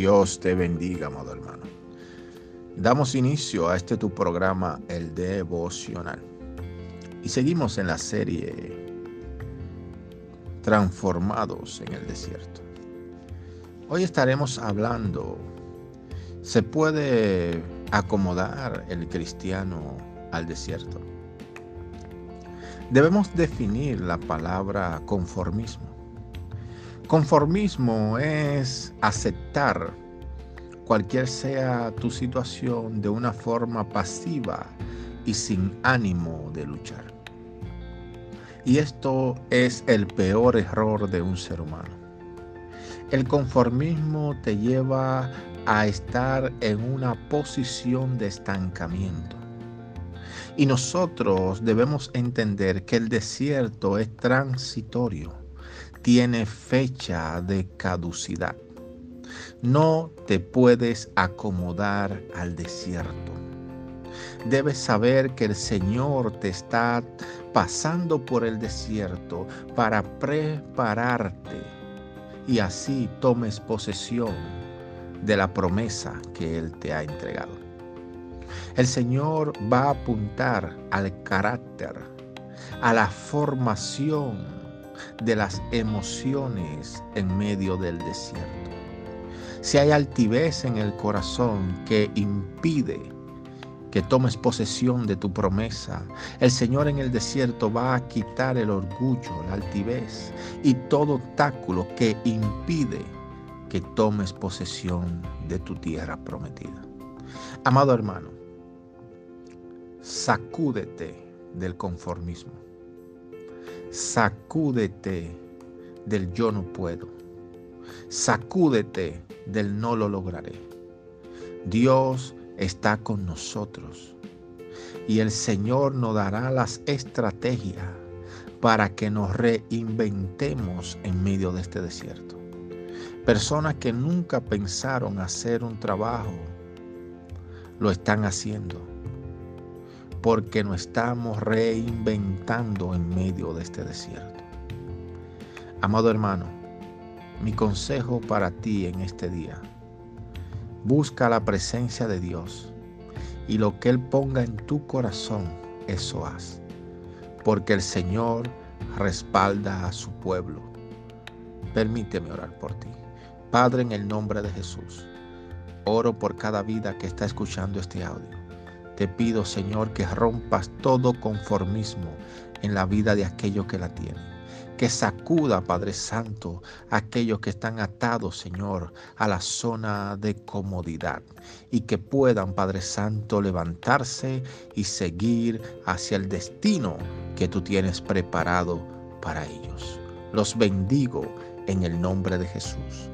Dios te bendiga, amado hermano. Damos inicio a este tu programa, el devocional. Y seguimos en la serie Transformados en el desierto. Hoy estaremos hablando, ¿se puede acomodar el cristiano al desierto? Debemos definir la palabra conformismo. Conformismo es aceptar cualquier sea tu situación de una forma pasiva y sin ánimo de luchar. Y esto es el peor error de un ser humano. El conformismo te lleva a estar en una posición de estancamiento. Y nosotros debemos entender que el desierto es transitorio tiene fecha de caducidad. No te puedes acomodar al desierto. Debes saber que el Señor te está pasando por el desierto para prepararte y así tomes posesión de la promesa que Él te ha entregado. El Señor va a apuntar al carácter, a la formación de las emociones en medio del desierto. Si hay altivez en el corazón que impide que tomes posesión de tu promesa, el Señor en el desierto va a quitar el orgullo, la altivez y todo obstáculo que impide que tomes posesión de tu tierra prometida. Amado hermano, sacúdete del conformismo Sacúdete del yo no puedo. Sacúdete del no lo lograré. Dios está con nosotros y el Señor nos dará las estrategias para que nos reinventemos en medio de este desierto. Personas que nunca pensaron hacer un trabajo, lo están haciendo porque nos estamos reinventando en medio de este desierto. Amado hermano, mi consejo para ti en este día, busca la presencia de Dios y lo que Él ponga en tu corazón, eso haz, porque el Señor respalda a su pueblo. Permíteme orar por ti. Padre, en el nombre de Jesús, oro por cada vida que está escuchando este audio. Te pido, Señor, que rompas todo conformismo en la vida de aquellos que la tienen. Que sacuda, Padre Santo, a aquellos que están atados, Señor, a la zona de comodidad. Y que puedan, Padre Santo, levantarse y seguir hacia el destino que tú tienes preparado para ellos. Los bendigo en el nombre de Jesús.